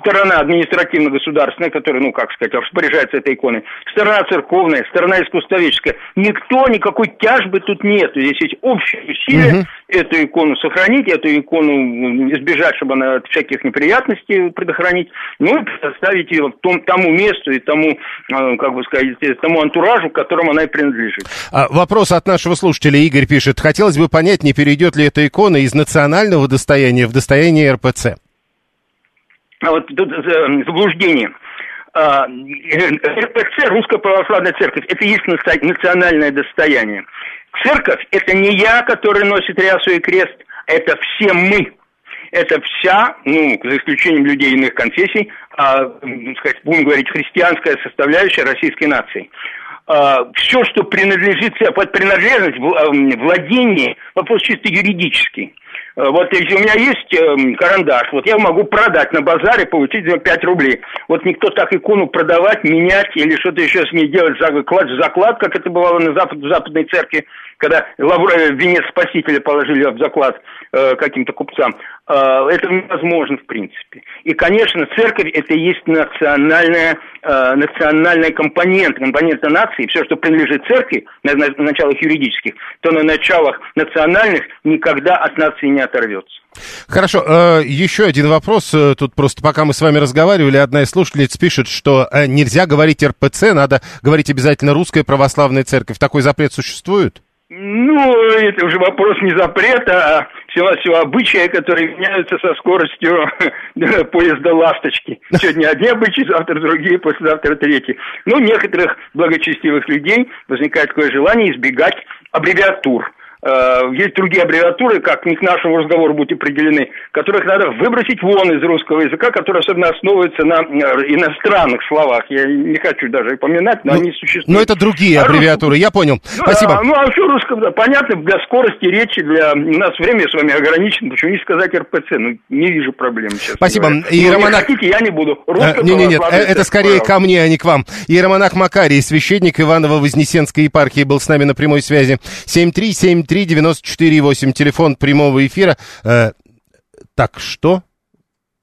сторона административно-государственная, которая, ну, как сказать, распоряжается этой иконой, сторона церковная, сторона искусствоведческая. Никто, никакой тяжбы тут нет. Здесь есть общее усилие угу. эту икону сохранить, эту икону избежать, чтобы она от всяких неприятностей предохранить, ну, и предоставить ее том, тому месту и тому, э, как бы сказать, тому антуражу, которому она и принадлежит. А, вопрос от нашего слушателя. Игорь пишет, хотелось бы понять, не перейдет ли эта икона из национального достояния в достояние РПЦ? А вот тут э, заблуждение. А, РПЦ, Русская Православная Церковь, это есть национальное достояние. Церковь – это не я, который носит рясу и крест, это все мы. Это вся, ну, за исключением людей иных конфессий, а, сказать, будем говорить, христианская составляющая российской нации. А, все, что принадлежит, под принадлежность, владение, вопрос чисто юридический. Э, вот если у меня есть э, карандаш, вот я могу продать на базаре, получить за 5 рублей. Вот никто так икону продавать, менять или что-то еще с ней делать, заклад, заклад, как это бывало на запад, в западной церкви, когда лавр, э, венец спасителя положили в заклад э, каким-то купцам. Э, это невозможно в принципе. И, конечно, церковь это и есть национальная, э, национальная компонент, компонента нации. Все, что принадлежит церкви на, на началах юридических, то на началах национальных никогда от нации не оторвется. Хорошо, э, еще один вопрос. Э, тут просто пока мы с вами разговаривали, одна из слушательниц пишет, что нельзя говорить РПЦ, надо говорить обязательно русская православная церковь. Такой запрет существует? Ну, это уже вопрос не запрета, а всего-всего обычая, которые меняются со скоростью поезда «Ласточки». Сегодня одни обычаи, завтра другие, послезавтра третьи. Ну, некоторых благочестивых людей возникает такое желание избегать аббревиатур – есть другие аббревиатуры, как не к нашему разговору будут определены, которых надо выбросить вон из русского языка, которые особенно основываются на э, иностранных словах. Я не хочу даже упоминать, но ну, они существуют. Но это другие а аббревиатуры, рус... я понял. Ну, Спасибо. А, ну, а все русском, да, понятно, для скорости речи, для... У нас время с вами ограничено, почему не сказать РПЦ? Ну, не вижу проблем сейчас. Спасибо. Иеромонах... Не хотите, я не буду. Русская а, не, не, нет, это скорее ко мне, а не к вам. Иеромонах Макарий, священник Иваново-Вознесенской епархии, был с нами на прямой связи. 73739 394,8, телефон прямого эфира. Э, так что?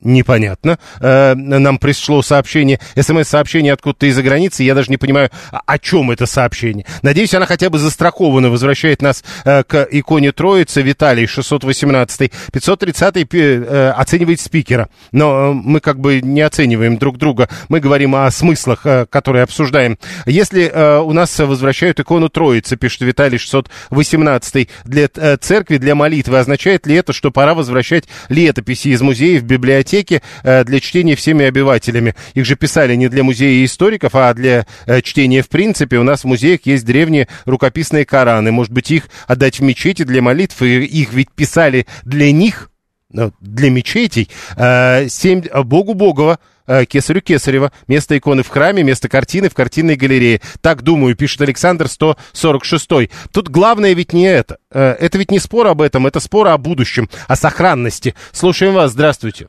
Непонятно. Э, нам пришло сообщение, смс-сообщение откуда-то из-за границы. Я даже не понимаю, о чем это сообщение. Надеюсь, она хотя бы застрахована. Возвращает нас э, к иконе Троицы. Виталий, 618 530 э, оценивает спикера. Но мы как бы не оцениваем друг друга. Мы говорим о смыслах, которые обсуждаем. Если у нас возвращают икону Троицы, пишет Виталий, 618 для церкви, для молитвы, означает ли это, что пора возвращать летописи из музеев, библиотек, библиотеки э, для чтения всеми обивателями. Их же писали не для музея историков, а для э, чтения в принципе. У нас в музеях есть древние рукописные Кораны. Может быть, их отдать в мечети для молитв, и их ведь писали для них, ну, для мечетей. Э, семь, Богу Богова, Кесарю Кесарева. Место иконы в храме, место картины в картинной галерее. Так думаю, пишет Александр 146. Тут главное ведь не это. Это ведь не спор об этом, это спор о будущем, о сохранности. Слушаем вас, здравствуйте.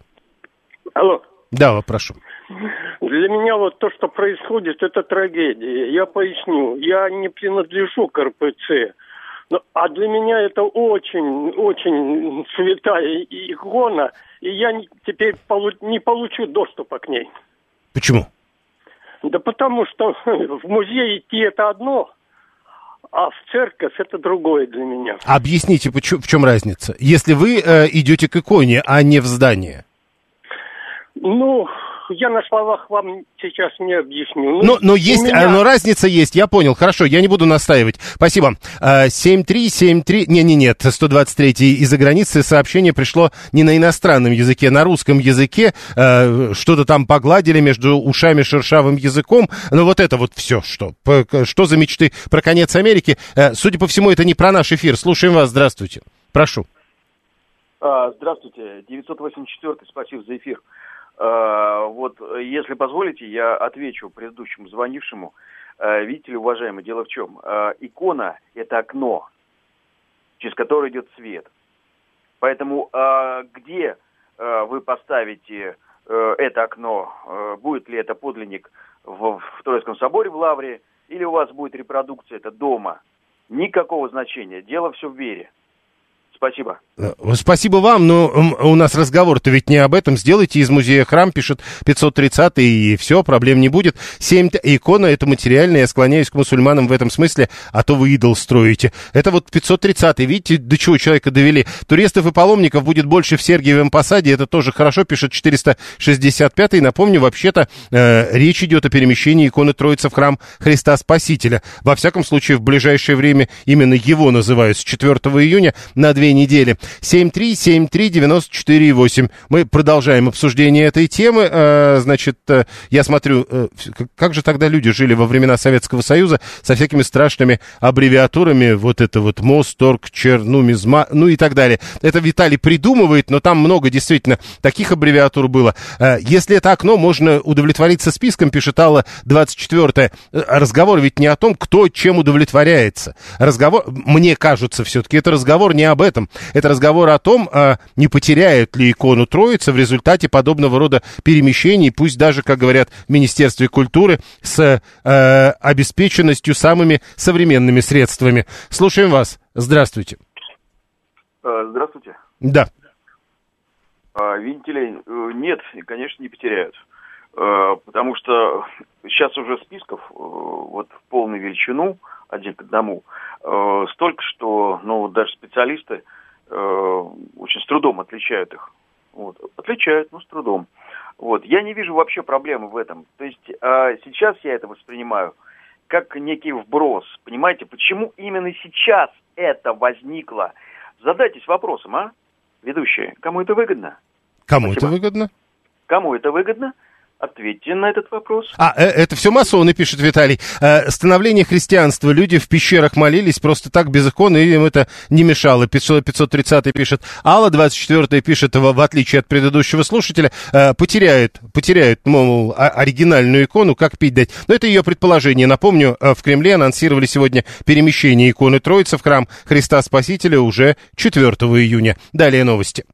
Алло. Да, прошу. Для меня вот то, что происходит, это трагедия. Я поясню. Я не принадлежу к РПЦ, Ну, а для меня это очень, очень святая икона, и я теперь полу- не получу доступа к ней. Почему? Да потому что в музей идти это одно, а в церковь это другое для меня. Объясните, в чем разница? Если вы э, идете к иконе, а не в здание. Ну, я на словах вам сейчас не объясню. Ну, Но, но у есть, меня- а, но разница есть, я понял. Хорошо, я не буду настаивать. Спасибо. А, 7373, не, не, нет, 123 из-за границы сообщение пришло не на иностранном языке, на русском языке. Э, Что-то там погладили между ушами шершавым языком. Но вот это вот все, что, что за мечты про конец Америки? Э, Судя по всему, это не про наш эфир. Слушаем вас, здравствуйте. Прошу. А, Здравствуйте, 984 спасибо за эфир. А, Вот, э, если позволите, я отвечу предыдущему звонившему. А, Видите ли, уважаемый, дело в чем? А, Икона – это окно, через которое идет свет. Поэтому где вы поставите э, это окно, э, будет ли это подлинник в, в Троицком соборе в Лавре, или у вас будет репродукция это дома, никакого значения. Дело все в вере. Спасибо. Э, Спасибо вам, но у нас разговор-то ведь не об этом. Сделайте из музея храм, пишет 530 и все, проблем не будет. Семь икона это материальная, я склоняюсь к мусульманам в этом смысле, а то вы идол строите. Это вот 530 видите, до чего человека довели. Туристов и паломников будет больше в Сергиевом Посаде, это тоже хорошо, пишет 465 Напомню, вообще-то э, речь идет о перемещении иконы Троицы в храм Христа Спасителя. Во всяком случае, в ближайшее время именно его называют с 4 июня на две недели. 7373948. Мы продолжаем обсуждение этой темы. Э, значит, э, я смотрю, э, как же тогда люди жили во времена Советского Союза со всякими страшными аббревиатурами. Вот это вот МОЗ, ТОРГ, ЧЕР, нумизма, ну и так далее. Это Виталий придумывает, но там много действительно таких аббревиатур было. Если это окно, можно удовлетвориться списком, пишет Алла 24 Разговор ведь не о том, кто чем удовлетворяется. Разговор, мне кажется, все-таки это разговор не об этом. Это разговор о том, а, не потеряет ли икону Троицы в результате подобного рода перемещений, пусть даже, как говорят в Министерстве культуры, с э, обеспеченностью самыми современными средствами. Слушаем вас. Здравствуйте. Э, Здравствуйте. Да. А, Видите ли, э, нет, конечно, не потеряют. Э, Потому что сейчас уже списков вот в полную величину, один к одному, э, столько, что ну, даже специалисты э, очень с трудом отличают их. Вот. Отличают, но с трудом. Вот. Я не вижу вообще проблемы в этом. То есть э, сейчас я это воспринимаю как некий вброс. Понимаете, почему именно сейчас это возникло? Задайтесь вопросом, а, ведущие, кому это выгодно? Кому Спасибо. это выгодно? Кому это выгодно? Ответьте на этот вопрос. А, э, это все масоны, пишет Виталий. Э, становление христианства. Люди в пещерах молились просто так, без иконы, и им это не мешало. 500, 530 пишет. Алла 24 пишет, в, отличие от предыдущего слушателя, э, потеряет, потеряет, мол, оригинальную икону, как пить дать. Но это ее предположение. Напомню, в Кремле анонсировали сегодня перемещение иконы Троицы в храм Христа Спасителя уже 4 июня. Далее новости.